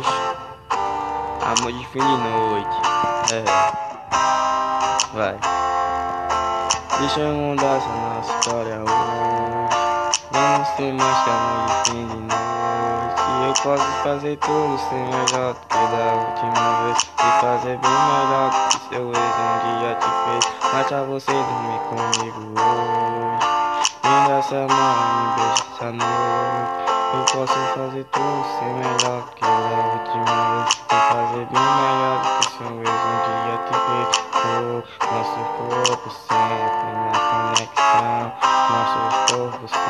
voz. Amor de fim de noite. É. Vai. Deixa eu mudar essa nossa história hoje. Vamos ser mais que amor de fim de noite. Eu posso fazer tudo ser melhor do que da última vez. E fazer bem melhor do que seu ex um dia te fez. Mas você dormir comigo hoje. Me dá essa mão e beija essa noite. Eu posso fazer tudo ser melhor que da última vez. E fazer bem melhor do que seu ex um dia te. Oh, nosso corpo sempre na conexão. Nossos corpos.